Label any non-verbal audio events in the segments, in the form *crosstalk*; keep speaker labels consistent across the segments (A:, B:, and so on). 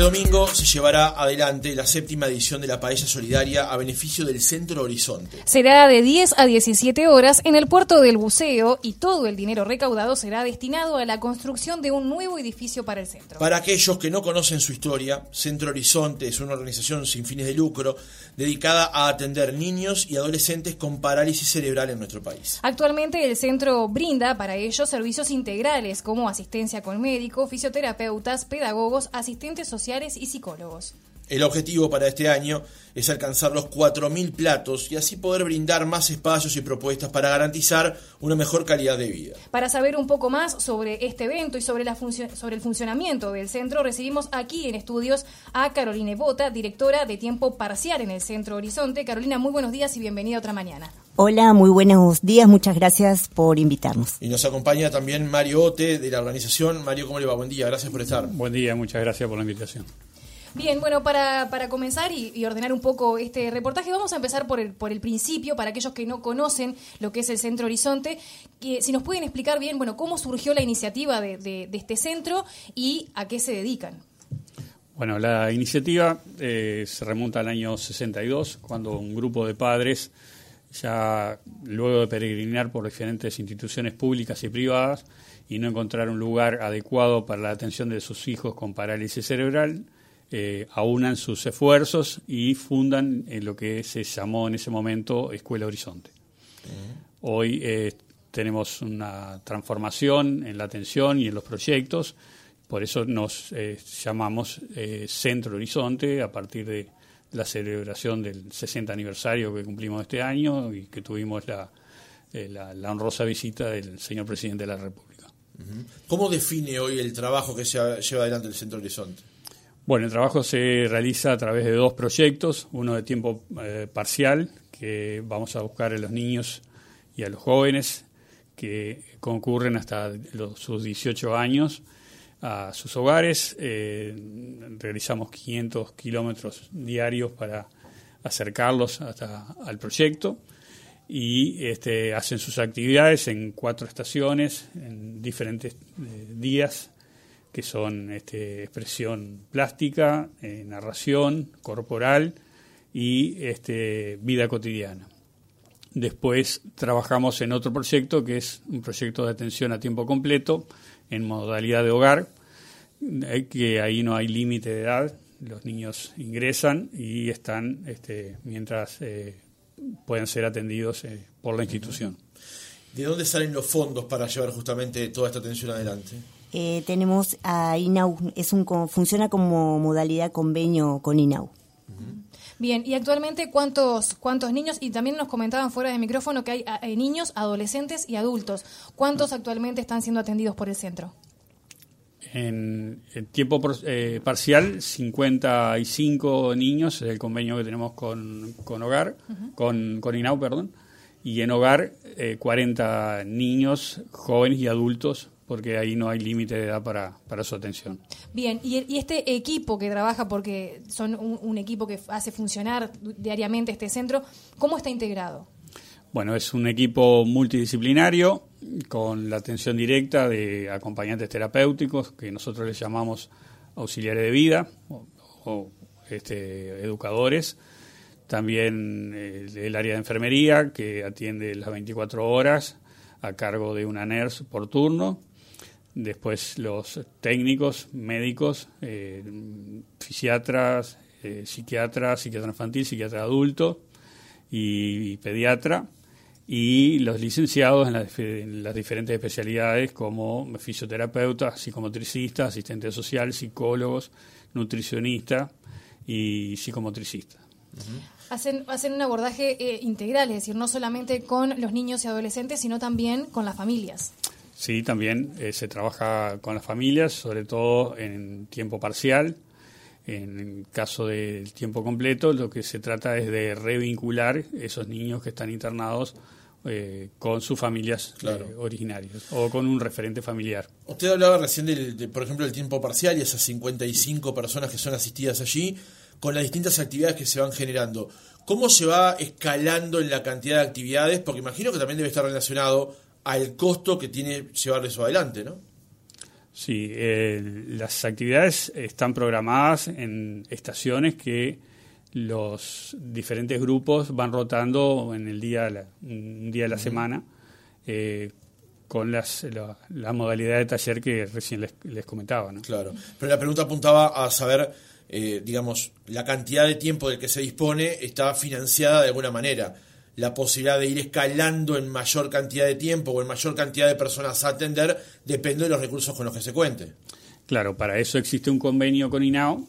A: Este domingo se llevará adelante la séptima edición de la Paella Solidaria a beneficio del Centro Horizonte.
B: Será de 10 a 17 horas en el puerto del buceo y todo el dinero recaudado será destinado a la construcción de un nuevo edificio para el centro.
A: Para aquellos que no conocen su historia, Centro Horizonte es una organización sin fines de lucro dedicada a atender niños y adolescentes con parálisis cerebral en nuestro país.
B: Actualmente el centro brinda para ellos servicios integrales como asistencia con médico, fisioterapeutas, pedagogos, asistentes sociales y psicólogos.
A: El objetivo para este año es alcanzar los 4.000 platos y así poder brindar más espacios y propuestas para garantizar una mejor calidad de vida.
B: Para saber un poco más sobre este evento y sobre, la sobre el funcionamiento del centro, recibimos aquí en estudios a Carolina Bota, directora de tiempo parcial en el Centro Horizonte. Carolina, muy buenos días y bienvenida otra mañana.
C: Hola, muy buenos días, muchas gracias por invitarnos.
A: Y nos acompaña también Mario Ote de la organización. Mario, ¿cómo le va? Buen día, gracias por estar.
D: Buen día, muchas gracias por la invitación.
B: Bien, bueno, para, para comenzar y, ordenar un poco este reportaje, vamos a empezar por el, por el principio, para aquellos que no conocen lo que es el Centro Horizonte, que si nos pueden explicar bien, bueno, cómo surgió la iniciativa de, de, este centro y a qué se dedican.
D: Bueno, la iniciativa eh, se remonta al año 62, cuando un grupo de padres, ya luego de peregrinar por diferentes instituciones públicas y privadas y no encontrar un lugar adecuado para la atención de sus hijos con parálisis cerebral, eh, aunan sus esfuerzos y fundan en lo que se llamó en ese momento Escuela Horizonte. Hoy eh, tenemos una transformación en la atención y en los proyectos, por eso nos eh, llamamos Centro Horizonte a partir de la celebración del 60 aniversario que cumplimos este año y que tuvimos la, la, honrosa visita del señor presidente de la República.
A: ¿Cómo define hoy el trabajo que se lleva adelante el Centro Horizonte?
D: Bueno, el trabajo se realiza a través de dos proyectos, uno de tiempo eh, parcial, que vamos a buscar a los niños y a los jóvenes que concurren hasta sus 18 años a sus hogares. Eh, realizamos 500 kilómetros diarios para acercarlos hasta al proyecto y este, hacen sus actividades en cuatro estaciones, en diferentes eh, días que son este, expresión plástica, eh, narración corporal y este, vida cotidiana. Después trabajamos en otro proyecto que es un proyecto de atención a tiempo completo en modalidad de hogar, eh, que ahí no hay límite de edad, los niños ingresan y están este, mientras eh, pueden ser atendidos por la institución.
A: ¿De dónde salen los fondos para llevar justamente toda esta atención adelante?
C: Eh, tenemos a INAU, es un, funciona como modalidad convenio con INAU.
B: Bien, y actualmente cuántos cuántos niños y también nos comentaban fuera de micrófono que hay, niños, adolescentes y adultos. ¿Cuántos actualmente están siendo atendidos por el centro?
D: En, tiempo eh, parcial, 55 niños, es el convenio que tenemos con, con Hogar, con, con INAU, perdón, y en Hogar 40 eh, niños, jóvenes y adultos porque ahí no hay límite de edad para, para su atención.
B: Bien, y, este equipo que trabaja, porque son un, equipo que hace funcionar diariamente este centro, ¿cómo está integrado?
D: Bueno, es un equipo multidisciplinario con la atención directa de acompañantes terapéuticos, que nosotros les llamamos auxiliares de vida o, este, educadores. También el, el área de enfermería, que atiende las 24 horas a cargo de una NERS por turno después los técnicos, médicos, eh, fisiatras, eh, psiquiatras, psiquiatra infantil, psiquiatra adulto y, pediatra, y los licenciados en las, diferentes especialidades como fisioterapeutas, psicomotricistas, asistentes social, psicólogos, nutricionistas y psicomotricistas.
B: Hacen, hacen un abordaje eh, integral, es decir, no solamente con los niños y adolescentes, sino también con las familias.
D: Sí, también eh, se trabaja con las familias, sobre todo en tiempo parcial. En el caso del tiempo completo, lo que se trata es de revincular esos niños que están internados eh, con sus familias eh, originarias o con un referente familiar.
A: Usted hablaba recién, del, por ejemplo, del tiempo parcial y esas 55 personas que son asistidas allí, con las distintas actividades que se van generando. ¿Cómo se va escalando en la cantidad de actividades? Porque imagino que también debe estar relacionado al costo que tiene llevar eso adelante, ¿no?
D: Sí, eh, las actividades están programadas en estaciones que los diferentes grupos van rotando en el día, un día de la semana eh, con las, la, modalidad de taller que recién les, comentaba. ¿no?
A: Claro, pero la pregunta apuntaba a saber, eh, digamos, la cantidad de tiempo del que se dispone está financiada de alguna manera. La posibilidad de ir escalando en mayor cantidad de tiempo o en mayor cantidad de personas a atender depende de los recursos con los que se cuente.
D: Claro, para eso existe un convenio con INAO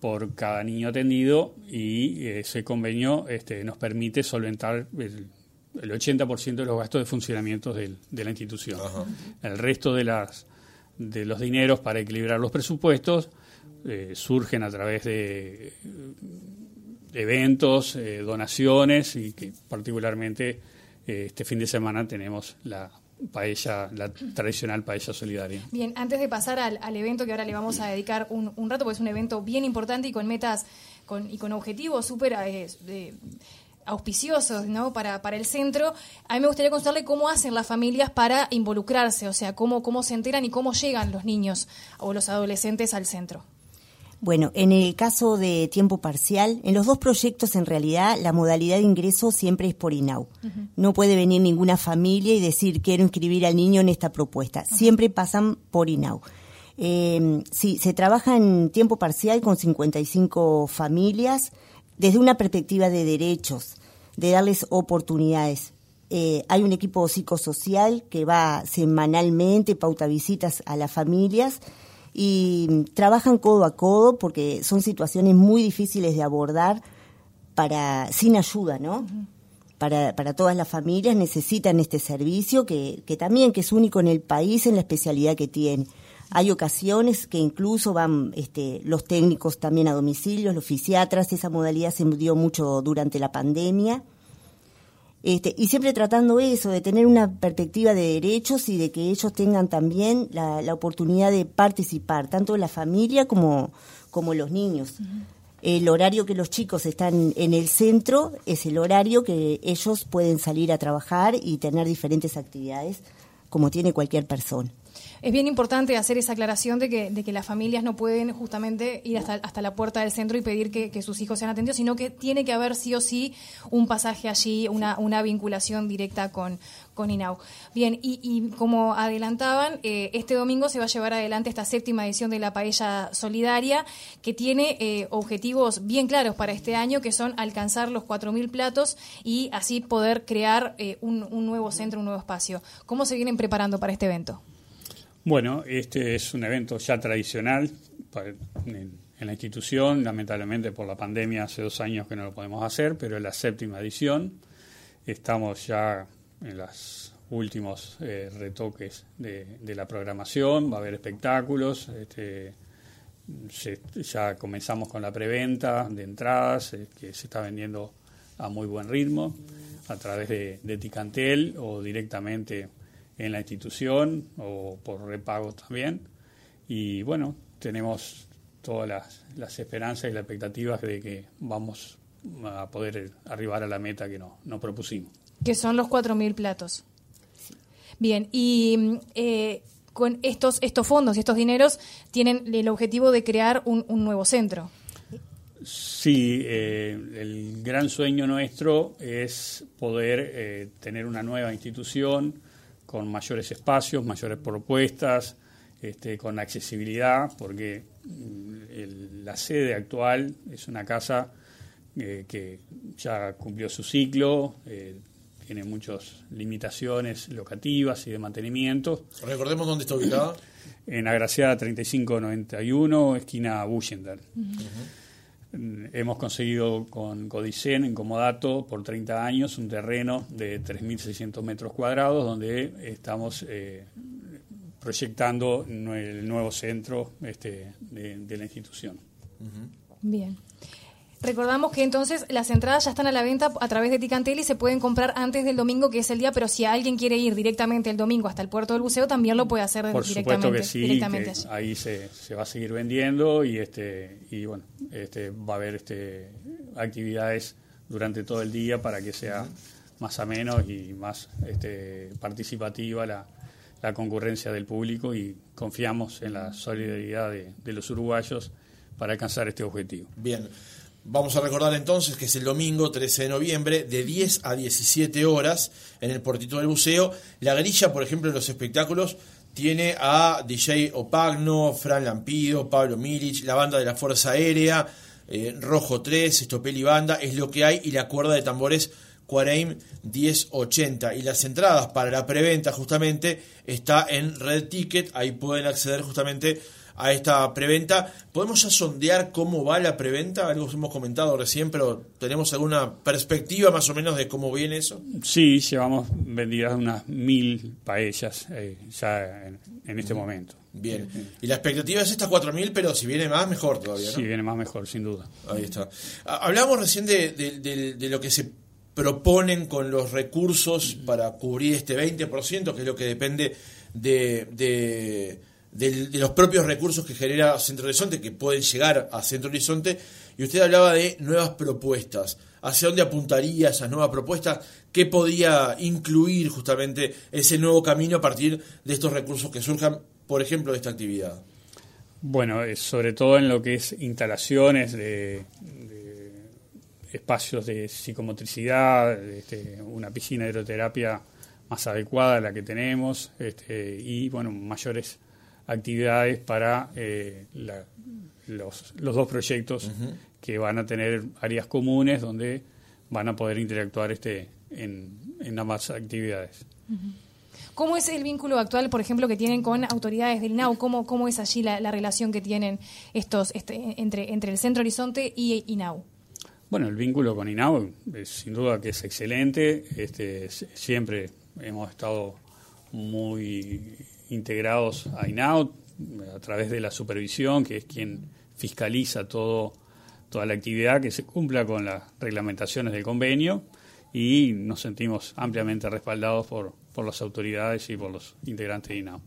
D: por cada niño atendido y ese convenio este, nos permite solventar el, 80% de los gastos de funcionamiento de la institución. El resto de, las, de los dineros para equilibrar los presupuestos eh, surgen a través de, eventos, eh, donaciones y que particularmente eh, este fin de semana tenemos la paella, la tradicional paella solidaria.
B: Bien, antes de pasar al, evento que ahora le vamos a dedicar un, rato, porque es un evento bien importante y con metas con, y con objetivos súper eh, auspiciosos ¿no? para, para el centro, a mí me gustaría contarle cómo hacen las familias para involucrarse, o sea, cómo, cómo se enteran y cómo llegan los niños o los adolescentes al centro.
C: Bueno, en el caso de tiempo parcial, en los dos proyectos en realidad la modalidad de ingreso siempre es por INAU. No puede venir ninguna familia y decir quiero inscribir al niño en esta propuesta. Siempre pasan por INAU. Eh, sí, se trabaja en tiempo parcial con 55 familias desde una perspectiva de derechos, de darles oportunidades. Eh, hay un equipo psicosocial que va semanalmente, pauta visitas a las familias y trabajan codo a codo porque son situaciones muy difíciles de abordar para sin ayuda, ¿no? Para, para todas las familias necesitan este servicio que, que también que es único en el país en la especialidad que tiene. Hay ocasiones que incluso van este, los técnicos también a domicilio, los fisiatras, esa modalidad se dio mucho durante la pandemia este, y siempre tratando eso, de tener una perspectiva de derechos y de que ellos tengan también la, oportunidad de participar, tanto la familia como, como los niños. El horario que los chicos están en el centro es el horario que ellos pueden salir a trabajar y tener diferentes actividades como tiene cualquier persona
B: es bien importante hacer esa aclaración de que, las familias no pueden justamente ir hasta, hasta la puerta del centro y pedir que, sus hijos sean atendidos, sino que tiene que haber sí o sí un pasaje allí, una, vinculación directa con, INAU. Bien, y, como adelantaban, eh, este domingo se va a llevar adelante esta séptima edición de la Paella Solidaria, que tiene eh, objetivos bien claros para este año, que son alcanzar los 4.000 platos y así poder crear eh, un nuevo centro, un nuevo espacio. ¿Cómo se vienen preparando para este evento?
D: Bueno, este es un evento ya tradicional en, la institución, lamentablemente por la pandemia hace dos años que no lo podemos hacer, pero es la séptima edición. Estamos ya en los últimos eh, retoques de, la programación, va a haber espectáculos, este, ya comenzamos con la preventa de entradas, eh, que se está vendiendo a muy buen ritmo, a través de Ticantel o directamente en la institución o por repago también. Y bueno, tenemos todas las, esperanzas y las expectativas de que vamos a poder arribar a la meta que nos no propusimos.
B: Que son los 4.000 platos. Bien, y eh, con estos, estos fondos y estos dineros tienen el objetivo de crear un, nuevo centro.
D: Sí, eh, el gran sueño nuestro es poder eh, tener una nueva institución con mayores espacios, mayores propuestas, este, con accesibilidad, porque mm, la sede actual es una casa eh, que ya cumplió su ciclo, eh, tiene muchas limitaciones locativas y de mantenimiento.
A: Recordemos dónde está ubicada.
D: En Agraciada 3591, esquina Bullender. Mm, hemos conseguido con Codicen, en Comodato, por 30 años, un terreno de 3.600 metros cuadrados donde estamos eh, proyectando el nuevo centro este, de, la institución.
B: Bien. Recordamos que entonces las entradas ya están a la venta a través de Ticantel y se pueden comprar antes del domingo, que es el día, pero si alguien quiere ir directamente el domingo hasta el puerto del buceo, también lo puede hacer
D: Por
B: directamente.
D: que sí, ahí se, se, va a seguir vendiendo y este y bueno, este va a haber este actividades durante todo el día para que sea más ameno y más este, participativa la, la concurrencia del público y confiamos en la solidaridad de, los uruguayos para alcanzar este objetivo.
A: Bien. Vamos a recordar entonces que es el domingo 13 de noviembre de 10 a 17 horas en el Portito del Buceo. La grilla, por ejemplo, en los espectáculos tiene a DJ Opagno, Fran Lampido, Pablo Milic, la banda de la Fuerza Aérea, eh, Rojo 3, Estopel y Banda, es lo que hay, y la cuerda de tambores Quareim 1080. Y las entradas para la preventa justamente está en Red Ticket, ahí pueden acceder justamente a esta preventa. ¿Podemos ya sondear cómo va la preventa? Algo hemos comentado recién, pero ¿tenemos alguna perspectiva más o menos de cómo viene eso?
D: Sí, llevamos vendidas unas mil paellas eh, ya en, este momento.
A: Bien. Y la expectativa es estas cuatro mil, pero si viene más, mejor todavía.
D: Si viene más, mejor, sin duda.
A: Ahí está. Hablamos recién de, de lo que se proponen con los recursos para cubrir este 20%, que es lo que depende de, de, los propios recursos que genera Centro Horizonte, que pueden llegar a Centro Horizonte, y usted hablaba de nuevas propuestas. ¿Hacia dónde apuntaría esas nuevas propuestas? ¿Qué podía incluir justamente ese nuevo camino a partir de estos recursos que surjan, por ejemplo, de esta actividad?
D: Bueno, sobre todo en lo que es instalaciones de, espacios de psicomotricidad, este, una piscina de hidroterapia más adecuada a la que tenemos este, y bueno mayores actividades para eh, los, dos proyectos que van a tener áreas comunes donde van a poder interactuar este en, ambas actividades.
B: ¿Cómo es el vínculo actual, por ejemplo, que tienen con autoridades del INAU? ¿Cómo, cómo es allí la, relación que tienen estos este, entre, entre el Centro Horizonte y INAU?
D: Bueno, el vínculo con INAU es, sin duda que es excelente. Este, siempre hemos estado muy integrados a INAU a través de la supervisión, que es quien fiscaliza todo, toda la actividad que se cumpla con las reglamentaciones del convenio y nos sentimos ampliamente respaldados por, por las autoridades y por los integrantes de INAO.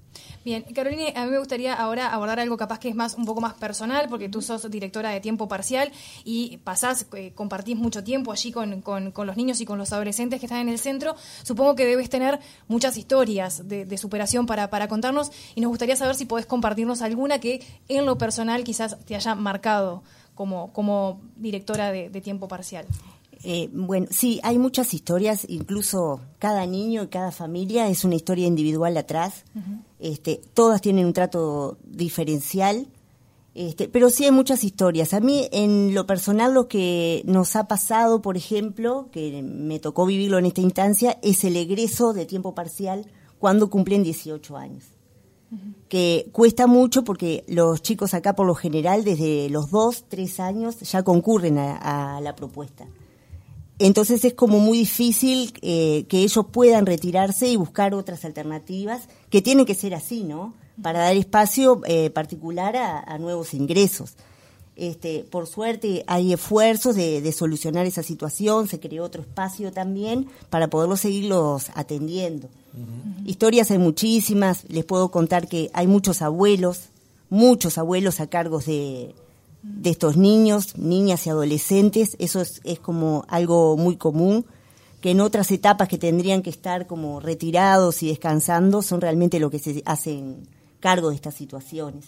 B: Bien, Carolina, a mí me gustaría ahora abordar algo capaz que es más un poco más personal, porque tú sos directora de tiempo parcial y pasás, eh, compartís mucho tiempo allí con, con, los niños y con los adolescentes que están en el centro. Supongo que debes tener muchas historias de, superación para, para contarnos y nos gustaría saber si podés compartirnos alguna que en lo personal quizás te haya marcado como, como directora de tiempo parcial.
C: Eh, bueno, sí, hay muchas historias, incluso cada niño y cada familia es una historia individual atrás. este, todas tienen un trato diferencial, este, pero sí hay muchas historias. A mí, en lo personal, lo que nos ha pasado, por ejemplo, que me tocó vivirlo en esta instancia, es el egreso de tiempo parcial cuando cumplen 18 años. Que cuesta mucho porque los chicos acá, por lo general, desde los 2, 3 años, ya concurren a la propuesta. Entonces es como muy difícil eh, que ellos puedan retirarse y buscar otras alternativas, que tienen que ser así, ¿no? Para dar espacio eh, particular a, nuevos ingresos. Este, por suerte hay esfuerzos de, solucionar esa situación, se creó otro espacio también para poderlos seguirlos atendiendo. Historias hay muchísimas, les puedo contar que hay muchos abuelos, muchos abuelos a cargos de, de estos niños, niñas y adolescentes, eso es, como algo muy común, que en otras etapas que tendrían que estar como retirados y descansando son realmente lo que se hacen cargo de estas situaciones.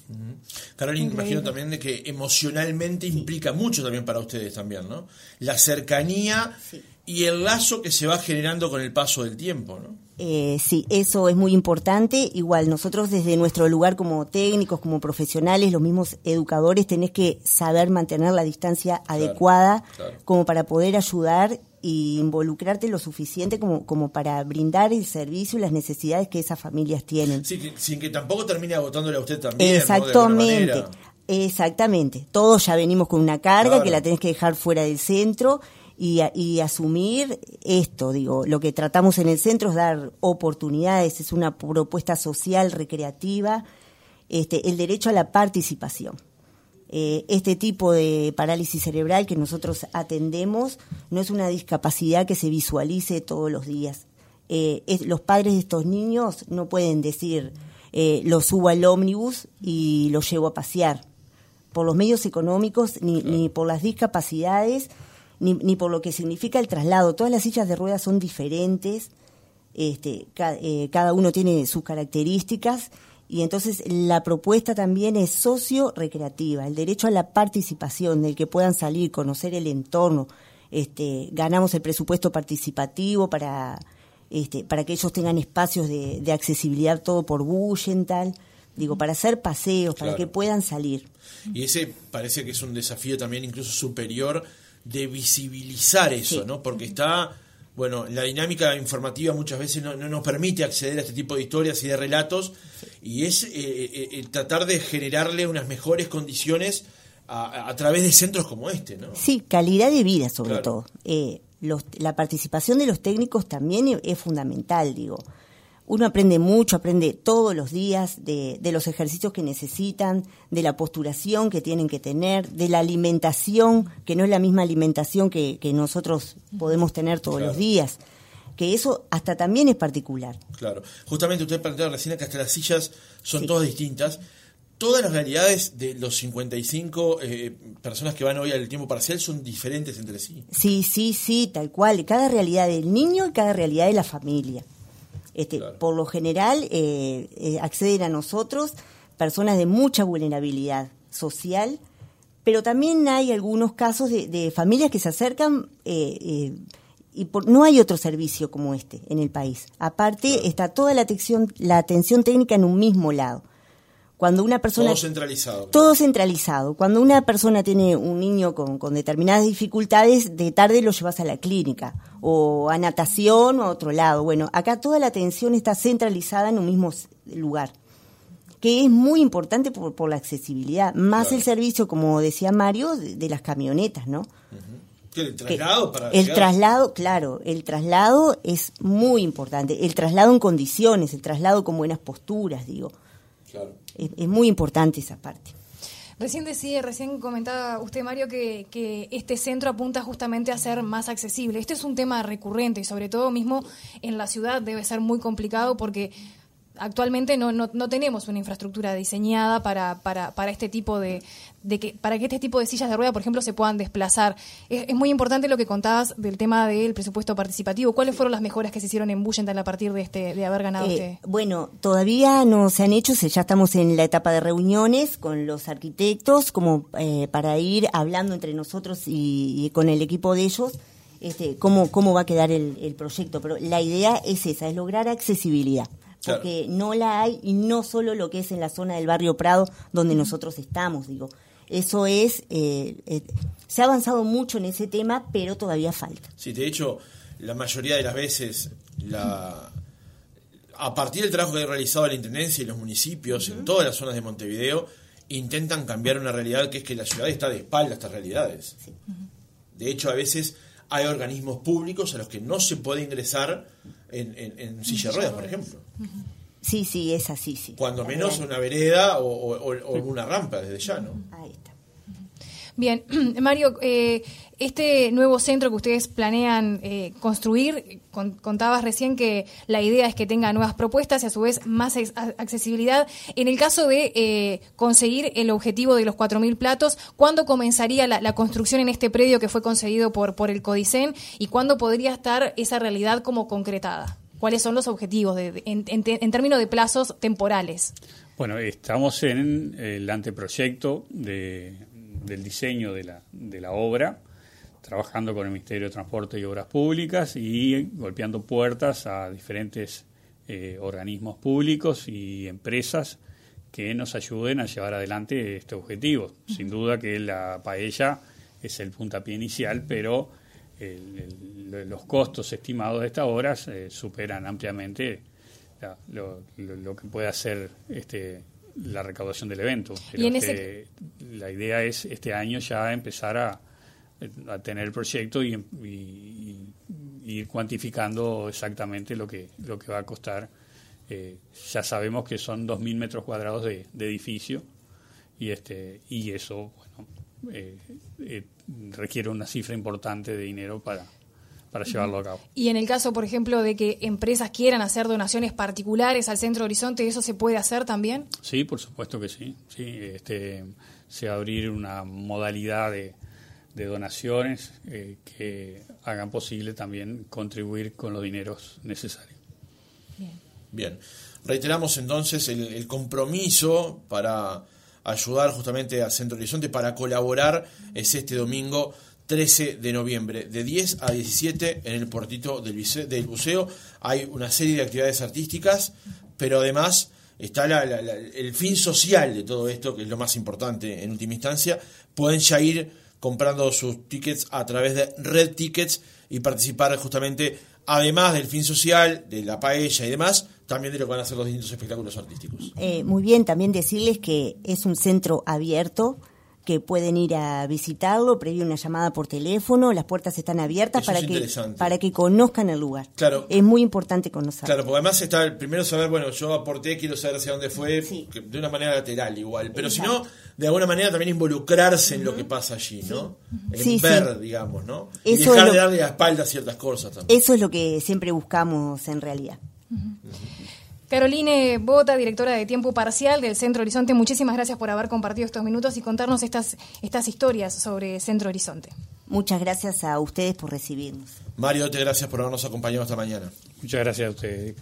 A: Carolina, imagino también de que emocionalmente implica mucho también para ustedes también, ¿no? La cercanía y el lazo que se va generando con el paso del tiempo, ¿no?
C: Eh, sí, eso es muy importante. Igual nosotros desde nuestro lugar como técnicos, como profesionales, los mismos educadores, tenés que saber mantener la distancia adecuada como para poder ayudar y involucrarte lo suficiente como, como para brindar el servicio y las necesidades que esas familias tienen.
A: Sí, sin que tampoco termine agotándole a usted también.
C: Exactamente. Exactamente. Todos ya venimos con una carga que la tenés que dejar fuera del centro y, asumir esto, digo, lo que tratamos en el centro es dar oportunidades, es una propuesta social, recreativa, este, el derecho a la participación. Eh, este tipo de parálisis cerebral que nosotros atendemos no es una discapacidad que se visualice todos los días. Eh, los padres de estos niños no pueden decir, eh, lo subo al ómnibus y lo llevo a pasear. Por los medios económicos ni, ni por las discapacidades ni, ni por lo que significa el traslado. Todas las sillas de ruedas son diferentes. este, eh, cada uno tiene sus características y entonces la propuesta también es socio-recreativa, el derecho a la participación, del que puedan salir, conocer el entorno. Este, ganamos el presupuesto participativo para, este, para que ellos tengan espacios de, accesibilidad todo por tal digo, para hacer paseos, para que puedan salir.
A: Y ese parece que es un desafío también incluso superior de visibilizar eso, ¿no? Porque está bueno, la dinámica informativa muchas veces no, nos permite acceder a este tipo de historias y de relatos, y es eh, eh, eh, tratar de generarle unas mejores condiciones a, través de centros como este, ¿no?
C: Sí, calidad de vida sobre todo. la participación de los técnicos también es fundamental, digo uno aprende mucho, aprende todos los días de, los ejercicios que necesitan, de la posturación que tienen que tener, de la alimentación, que no es la misma alimentación que, nosotros podemos tener todos los días. Que eso hasta también es particular.
A: Claro. Justamente usted planteaba recién que hasta las sillas son todas distintas. Todas las realidades de los 55 eh, personas que van hoy al tiempo parcial son diferentes entre sí.
C: Sí, sí, sí, tal cual. Cada realidad del niño y cada realidad de la familia. Este, por lo general eh, eh, acceden a nosotros personas de mucha vulnerabilidad social, pero también hay algunos casos de, familias que se acercan eh, y no hay otro servicio como este en el país. Aparte está toda la atención, la atención técnica en un mismo lado. Cuando una persona...
A: Todo centralizado.
C: Todo centralizado. Cuando una persona tiene un niño con, determinadas dificultades, de tarde lo llevas a la clínica o a natación o a otro lado. Bueno, acá toda la atención está centralizada en un mismo lugar, que es muy importante por, la accesibilidad, más el servicio, como decía Mario, de, las camionetas, ¿no?
A: ¿El traslado para
C: El traslado, claro, el traslado es muy importante. El traslado en condiciones, el traslado con buenas posturas, digo. Claro es, muy importante esa parte.
B: Recién decía, recién comentaba usted, Mario, que, que, este centro apunta justamente a ser más accesible. Este es un tema recurrente y sobre todo mismo en la ciudad debe ser muy complicado porque actualmente no, no, no, tenemos una infraestructura diseñada para, para, para este tipo de, de, que para que este tipo de sillas de rueda, por ejemplo, se puedan desplazar. Es, muy importante lo que contabas del tema del presupuesto participativo. ¿Cuáles fueron las mejoras que se hicieron en Bullenthal a partir de este de haber ganado eh,
C: Bueno, todavía no se han hecho, ya estamos en la etapa de reuniones con los arquitectos como eh, para ir hablando entre nosotros y, con el equipo de ellos. Este, cómo, cómo va a quedar el, el proyecto, pero la idea es esa, es lograr accesibilidad porque no la hay y no solo lo que es en la zona del barrio Prado donde nosotros estamos, digo. Eso es, eh, eh, se ha avanzado mucho en ese tema, pero todavía falta.
A: Sí, de hecho, la mayoría de las veces, la, a partir del trabajo que ha realizado la Intendencia y los municipios en todas las zonas de Montevideo, intentan cambiar una realidad que es que la ciudad está de espalda a estas realidades. De hecho, a veces hay organismos públicos a los que no se puede ingresar en, silla de ruedas, por ejemplo.
C: Sí, sí, es así, sí.
A: Cuando menos una vereda o, una rampa desde ya, ¿no? Ahí está.
B: Bien, *clears throat* Mario, eh, este nuevo centro que ustedes planean eh, construir, contabas recién que la idea es que tenga nuevas propuestas y a su vez más accesibilidad. En el caso de eh, conseguir el objetivo de los 4.000 platos, ¿cuándo comenzaría la, construcción en este predio que fue concedido por, por el CODICEN y cuándo podría estar esa realidad como concretada? ¿Cuáles son los objetivos en, términos de plazos temporales?
D: Bueno, estamos en el anteproyecto del diseño de la, de la obra trabajando con el Ministerio de Transporte y Obras Públicas y golpeando puertas a diferentes eh, organismos públicos y empresas que nos ayuden a llevar adelante este objetivo. Sin duda que la paella es el puntapié inicial, pero los costos estimados de estas obras eh, superan ampliamente lo, que puede hacer este, la recaudación del evento. La idea es este año ya empezar a, a tener el proyecto y, ir cuantificando exactamente lo que, lo que va a costar. Eh, ya sabemos que son 2.000 metros cuadrados de, edificio y, este, y eso bueno, eh, eh, requiere una cifra importante de dinero para, para llevarlo a cabo.
B: Y en el caso, por ejemplo, de que empresas quieran hacer donaciones particulares al Centro Horizonte, ¿eso se puede hacer también?
D: Sí, por supuesto que sí. sí este, se va a abrir una modalidad de, de donaciones eh, que hagan posible también contribuir con los dineros necesarios.
A: Bien. Reiteramos entonces el, el compromiso para ayudar justamente a Centro Horizonte, para colaborar, es este domingo 13 de noviembre, de 10 a 17 en el portito del, del buceo. Hay una serie de actividades artísticas, pero además está la- la- la- el fin social de todo esto, que es lo más importante en última instancia. Pueden ya ir comprando sus tickets a través de Red Tickets y participar justamente, además del fin social, de la paella y demás, también de lo que van a ser los distintos espectáculos artísticos.
C: Eh, muy bien, también decirles que es un centro abierto, que pueden ir a visitarlo, previo una llamada por teléfono, las puertas están abiertas
A: Eso
C: para que, para que conozcan el lugar.
A: Claro.
C: Es muy importante conocerlo.
A: Claro, porque además está el primero saber, bueno, yo aporté, quiero saber hacia dónde fue,
C: Sí.
A: que- de una manera lateral igual, pero si no, de alguna manera también involucrarse en lo que pasa allí, ¿no? En
C: Sí,
A: ver,
C: sí.
A: digamos, ¿no? y
C: Eso
A: dejar
C: es
A: de darle la espalda a ciertas cosas también.
C: Eso es lo que siempre buscamos en realidad.
B: Caroline Bota, directora de Tiempo Parcial del Centro Horizonte, muchísimas gracias por haber compartido estos minutos y contarnos estas, estas historias sobre Centro Horizonte.
C: Muchas gracias a ustedes por recibirnos.
A: Mario, te gracias por habernos acompañado esta mañana.
D: Muchas gracias a ustedes.